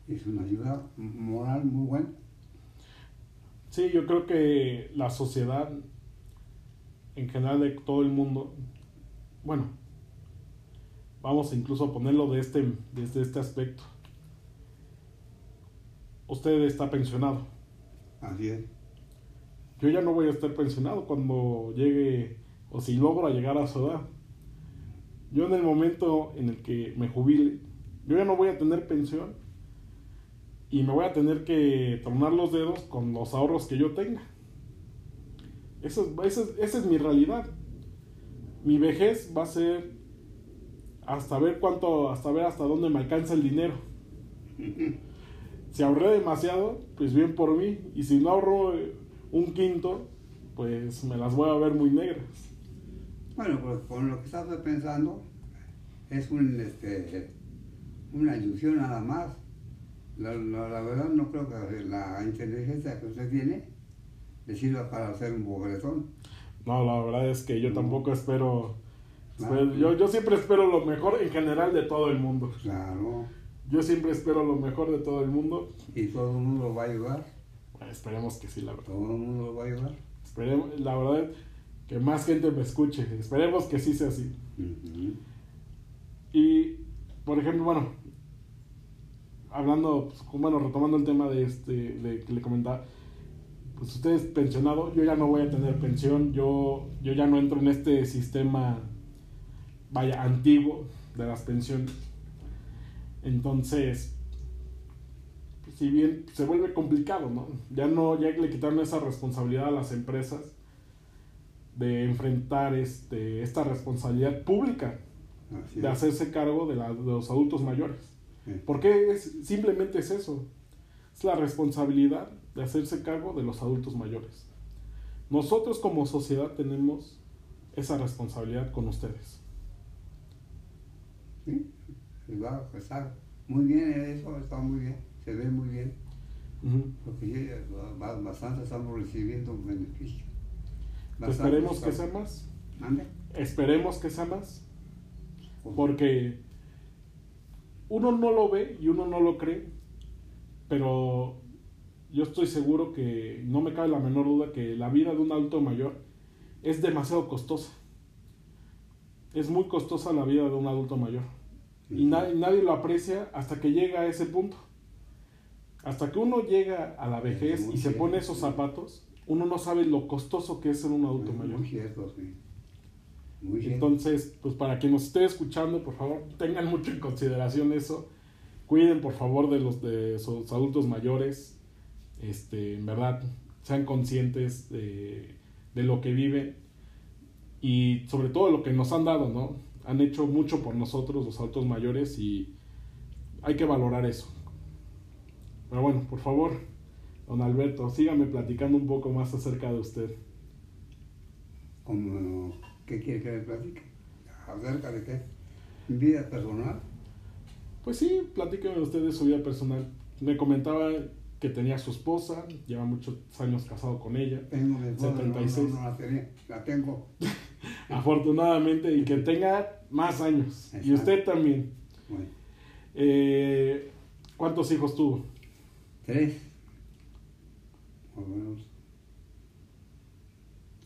Es una ayuda moral muy buena. Sí, yo creo que la sociedad en general de todo el mundo, bueno, Vamos incluso a ponerlo de este, desde este aspecto. Usted está pensionado. Así es. Yo ya no voy a estar pensionado cuando llegue o si logro llegar a su edad. Yo en el momento en el que me jubile, yo ya no voy a tener pensión y me voy a tener que tornar los dedos con los ahorros que yo tenga. Eso, esa es mi realidad. Mi vejez va a ser hasta ver cuánto, hasta ver hasta dónde me alcanza el dinero. Si ahorré demasiado, pues bien por mí. Y si no ahorro un quinto, pues me las voy a ver muy negras. Bueno, pues con lo que estás pensando, es un, este, una ilusión nada más. La, verdad no creo que la inteligencia que usted tiene le sirva para hacer un pobretón. No, la verdad es que yo tampoco espero pues, yo, yo siempre espero lo mejor en general de todo el mundo. Claro. Yo siempre espero lo mejor de todo el mundo. ¿Y todo el mundo lo va a ayudar? esperemos que sí, la verdad. ¿Todo el mundo lo va a ayudar? Esperemos, la verdad, que más gente me escuche. Esperemos que sí sea así. Y, por ejemplo, bueno, hablando, pues, bueno, retomando el tema de este, de que le comentaba, pues usted es pensionado, yo ya no voy a tener pensión, yo, yo ya no entro en este sistema, vaya, antiguo de las pensiones. Entonces, si bien se vuelve complicado, ¿no? Ya no, ya le quitaron esa responsabilidad a las empresas de enfrentar este, esta responsabilidad pública Así de es. hacerse cargo de, la- de los adultos mayores. Sí. Porque es, simplemente es eso. Es la responsabilidad de hacerse cargo de los adultos mayores. Nosotros como sociedad tenemos esa responsabilidad con ustedes. Sí, y va, muy bien eso, está muy bien, se ve muy bien, Ujú. porque sí, ba- bastante estamos recibiendo un beneficio. Pues esperemos que sea más. ¿Mande? Esperemos que sea más. Porque uno no lo ve y uno no lo cree. Pero yo estoy seguro que no me cabe la menor duda que la vida de un adulto mayor es demasiado costosa. Es muy costosa la vida de un adulto mayor. Y Ujú. na- nadie lo aprecia hasta que llega a ese punto. Hasta que uno llega a la vejez y se pone esos zapatos, uno no sabe lo costoso que es ser un adulto mayor. muy cierto, sí. Muy cierto. Entonces, pues para quien nos esté escuchando, por favor, tengan mucho en consideración eso. Cuiden, por favor, de los de sus adultos mayores. Este, en verdad, sean conscientes de, de lo que viven y sobre todo de lo que nos han dado, ¿no? Han hecho mucho por nosotros, los adultos mayores, y hay que valorar eso. Pero bueno, por favor, don Alberto, sígame platicando un poco más acerca de usted. Como, ¿Qué quiere que le platique? ¿Acerca de qué? ¿Mi vida personal? Pues sí, platíqueme usted de su vida personal. Me comentaba que tenía su esposa, lleva muchos años casado con ella, Tengo mi esposa, no, 76. no, no la tenía, la tengo. afortunadamente, y que tenga más años. Y usted también. Bueno, Eh, ¿Cuántos hijos tuvo? tres. O menos.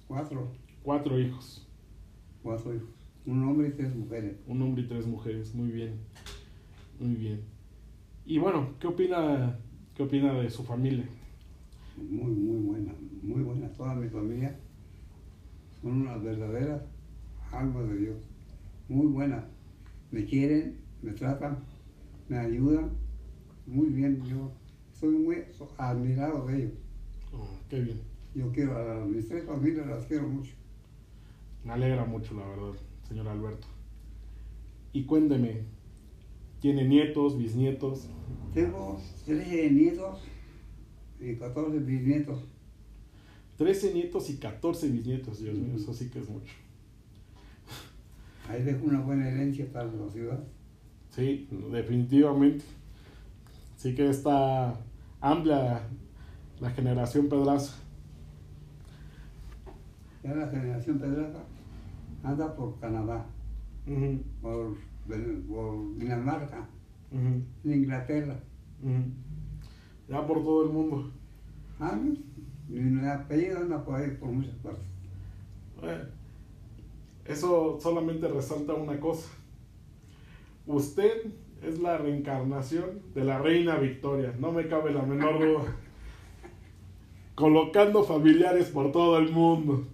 Cuatro. Cuatro hijos, Cuatro hijos. Un hombre y tres mujeres. un hombre y tres mujeres. Muy bien, muy bien. Y bueno, ¿qué opina, qué opina de su familia? Muy, muy buena. Muy buena. Toda mi familia son unas verdaderas almas de Dios. Muy buenas. Me quieren, me tratan, me ayudan. Muy bien. Yo soy muy admirado de ellos. Oh, qué bien. Yo quiero a mis tres familias, las quiero mucho. Me alegra mucho, la verdad, señor Alberto. Y cuénteme, ¿tiene nietos, bisnietos? Tengo 13 nietos y 14 bisnietos. 13 nietos y 14 bisnietos, Dios mío, eso sí que es mucho. Ahí dejo una buena herencia para la ciudad. Sí, definitivamente. Sí que está amplia la generación Pedraza. Ya la generación Pedraza anda por Canadá, por, por Dinamarca, en Inglaterra. Ya por todo el mundo. Ah, mi apellido anda por ahí, por muchas partes. Eso solamente resalta una cosa. Usted es la reencarnación de la reina Victoria, no me cabe la menor duda. Colocando familiares por todo el mundo.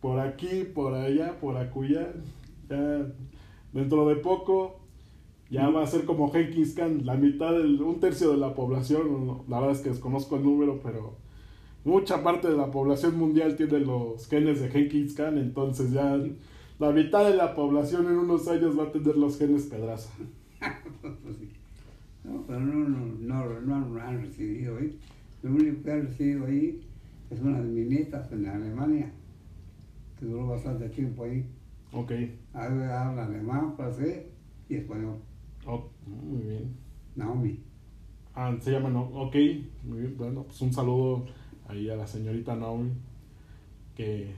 Por aquí, por allá, por acullá. Ya dentro de poco ya va a ser como Jenkins Khan, la mitad del, un tercio de la población. La verdad es que desconozco el número, pero mucha parte de la población mundial tiene los genes de Jenkins Khan, entonces ya la mitad de la población en unos años va a tener los genes Pedraza. Pues sí. No, pero no, no, no, no, han recibido ahí. Lo único que han recibido ahí es una de mis nietas en Alemania, que duró bastante tiempo ahí. Ok, habla alemán, francés y español. Oh, muy bien. Naomi. Ah, se llama no, ok, muy bien, bueno, pues un saludo ahí a la señorita Naomi, que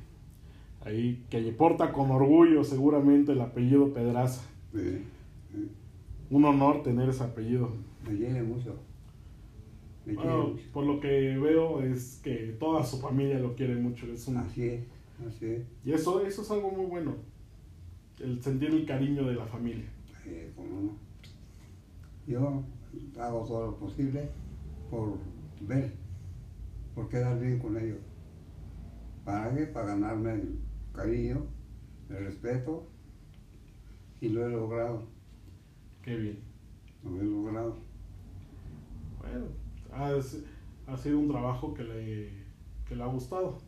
ahí, que porta con orgullo seguramente el apellido Pedraza. Sí, sí. Un honor tener ese apellido. Me llena mucho. Me quiere Bueno, mucho. por lo que veo es que toda su familia lo quiere mucho. Es un- Así es, así es. y eso, eso es algo muy bueno. El sentir el cariño de la familia. Eh, ¿cómo no? Yo hago todo lo posible por ver, por quedar bien con ellos. ¿Para qué? Para ganarme el cariño, el respeto, y lo he logrado, Qué bien. lo he logrado. Bueno, ha, ha sido un trabajo que le, que le ha gustado.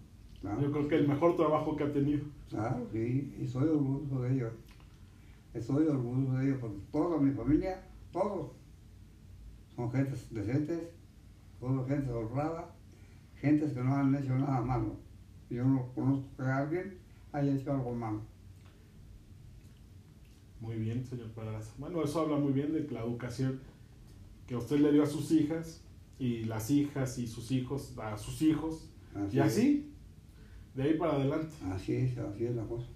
Yo creo que el mejor trabajo que ha tenido. Claro, sí, y soy orgulloso de ellos. Estoy orgulloso de ellos porque toda mi familia, todos, son gentes decentes, todos gente honrada, gentes que no han hecho nada malo. Yo no conozco que alguien haya hecho algo malo. Muy bien, señor Pedraza. Bueno, eso habla muy bien de la educación que usted le dio a sus hijas y las hijas y sus hijos a sus hijos. y es. así, de ahí para adelante. Así es, así es la cosa.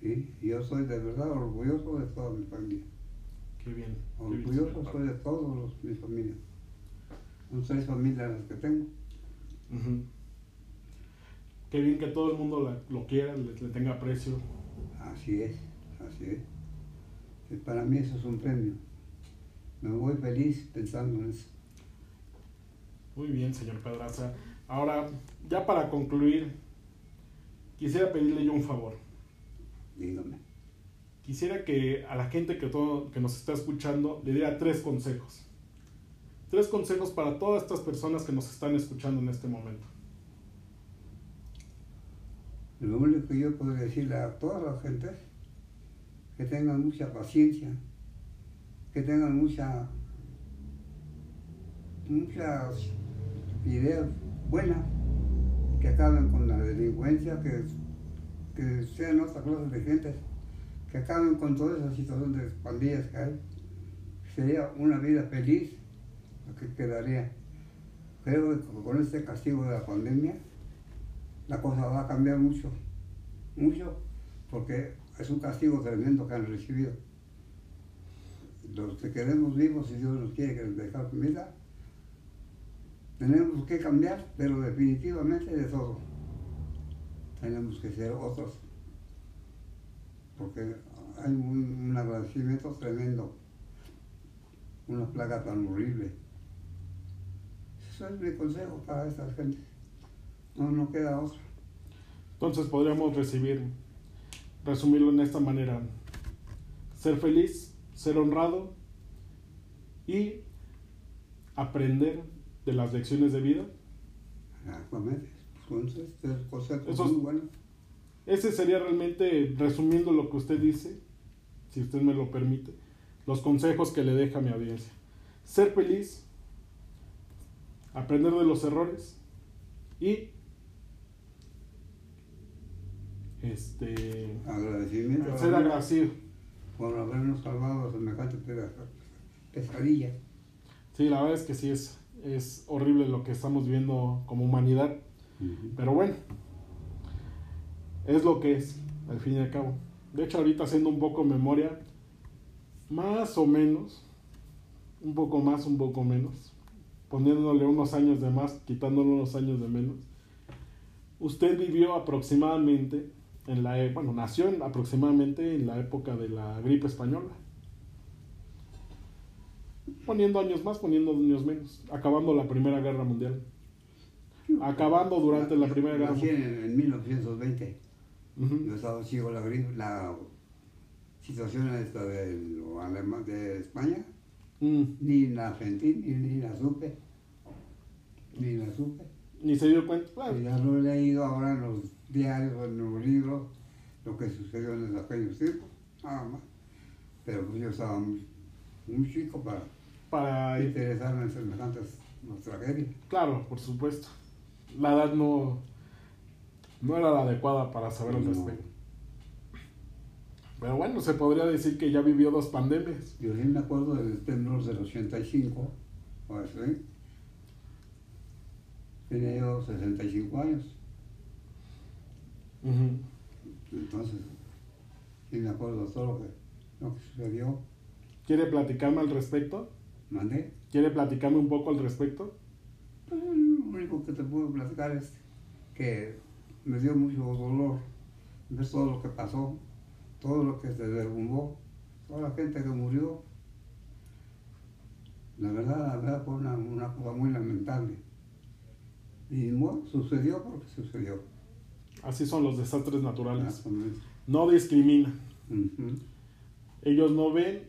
Sí, yo soy de verdad orgulloso de toda mi familia. Qué bien. qué bien, Orgulloso soy de todos los, mis familias. Son seis familias las que tengo. Qué bien que todo el mundo la- lo quiera, le, le tenga aprecio. Así es, así es. Y para mí eso es un premio. Me voy feliz pensando en eso. Muy bien, señor Pedraza. Ahora, ya para concluir, quisiera pedirle yo un favor. Dígame. Quisiera que a la gente que, todo, que nos está escuchando le diera tres consejos. Tres consejos para todas estas personas que nos están escuchando en este momento. Lo único que yo puedo decirle a todas las gentes que tengan mucha paciencia, que tengan mucha muchas ideas buenas, que acaben con la delincuencia, que, sean otra clase de gentes, que acaben con toda esa situación de pandillas que hay. Sería una vida feliz la que quedaría. Creo que con este castigo de la pandemia, la cosa va a cambiar mucho, mucho, porque es un castigo tremendo que han recibido. Los que quedemos vivos, si Dios nos quiere que dejar vida, tenemos que cambiar, pero definitivamente de todo. Tenemos que ser otros, porque hay un agradecimiento tremendo, una plaga tan horrible. Eso es mi consejo para estas gentes. No, no queda otro. Entonces podríamos recibir, resumirlo en esta manera. Ser feliz, ser honrado y aprender de las lecciones de vida. Exactamente. Entonces, Esos- muy buenos. Ese sería realmente, resumiendo lo que usted dice, si usted me lo permite, los consejos que le deja a mi audiencia. Ser feliz, aprender de los errores y este Agradecimiento a ser agradecido. por habernos salvado de semejante pesadilla. Sí, la verdad es que sí es, es horrible lo que estamos viendo como humanidad, pero bueno, es lo que es, al fin y al cabo. De hecho, ahorita haciendo un poco memoria, más o menos, un poco más, un poco menos, poniéndole unos años de más, quitándole unos años de menos, usted vivió aproximadamente en la, e- bueno, nació en- aproximadamente en la época de la gripe española. Poniendo años más, poniendo años menos, acabando la Primera Guerra Mundial. Acabando durante la Primera Guerra Mundial. en, en 1920. Ujú. Yo estaba chico la, la situación esta de España, Mm, ni la sentí, ni, ni la supe. Ni la supe. Ni se dio cuenta. Y ya lo he leído ahora en los diarios en los libros, lo que sucedió en aquellos tiempos, nada más. Pero pues yo estaba muy, muy chico para para interesarme en semejantes tragedias. Claro, por supuesto. La edad no, no era la adecuada para saber al No. respecto. Pero bueno, se podría decir que ya vivió dos pandemias. Yo sí me acuerdo del temblor del 85, o así. Tenía yo 65 años, Ujú. entonces sí me acuerdo de todo lo que, lo que sucedió. ¿Quiere platicarme al respecto? Mandé. ¿Quiere platicarme un poco al respecto? Pues, lo único que te puedo platicar es que me dio mucho dolor ver todo lo que pasó, todo lo que se derrumbó, toda la gente que murió. La verdad, la verdad fue una, una cosa muy lamentable. Y bueno, sucedió porque sucedió. Así son los desastres naturales. No discrimina. Ellos no ven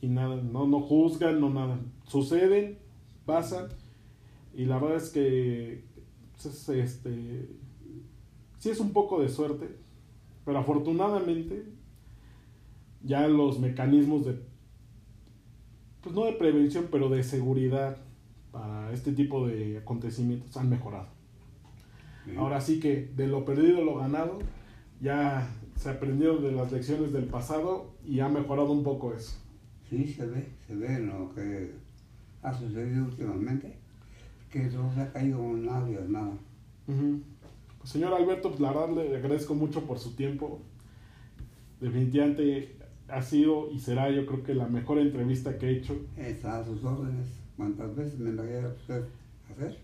y nada, no, no juzgan, no nada. Suceden, pasan y la verdad es que es, este sí es un poco de suerte, pero afortunadamente ya los mecanismos de pues no de prevención, pero de seguridad para este tipo de acontecimientos han mejorado. Ahora sí que de lo perdido lo ganado, ya se aprendieron de las lecciones del pasado y ha mejorado un poco eso. Sí, se ve, se ve lo que ha sucedido últimamente, que no se ha caído nadie, nada. Ujú. Pues, señor Alberto, pues, la verdad le agradezco mucho por su tiempo. Definitivamente ha sido y será yo creo que la mejor entrevista que he hecho. Está a sus órdenes. ¿Cuántas veces me la quiera usted hacer?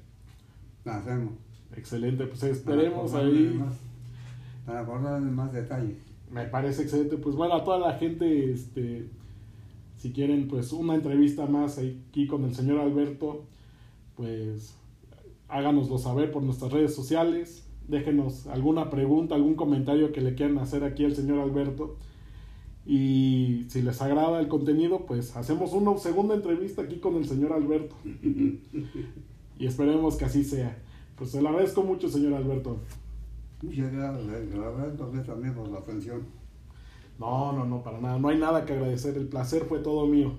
La hacemos. Excelente, pues Para esperemos de ahí. más- Para acordarme de más detalles. Me parece excelente. Pues bueno, a toda la gente, este, si quieren, pues una entrevista más aquí con el señor Alberto, pues háganoslo saber por nuestras redes sociales. Déjenos alguna pregunta, algún comentario que le quieran hacer aquí al señor Alberto. Y si les agrada el contenido, pues hacemos una segunda entrevista aquí con el señor Alberto. Y esperemos que así sea. Pues se lo agradezco mucho, señor Alberto. Muchas gracias. verdad, entonces también por la atención. No, no, no, para nada. No hay nada que agradecer. El placer fue todo mío.